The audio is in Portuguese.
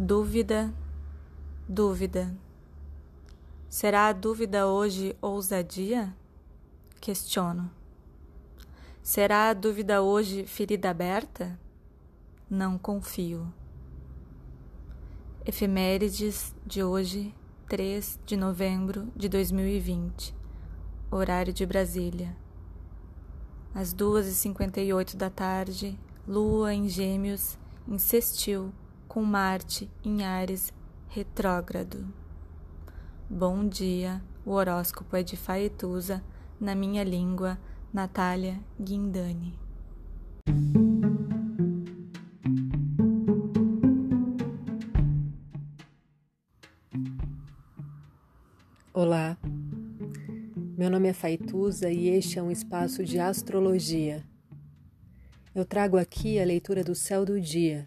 Dúvida, dúvida. Será a dúvida hoje ousadia? Questiono. Será a dúvida hoje ferida aberta? Não confio. Efemérides de hoje, 3 de novembro de 2020, horário de Brasília. Às 2h58 da tarde, Lua em Gêmeos insistiu com Marte em Ares retrógrado. Bom dia, o horóscopo é de Faetusa, na minha língua, Natália Guindani. Olá, meu nome é Faituza e este é um espaço de astrologia. Eu trago aqui a leitura do céu do dia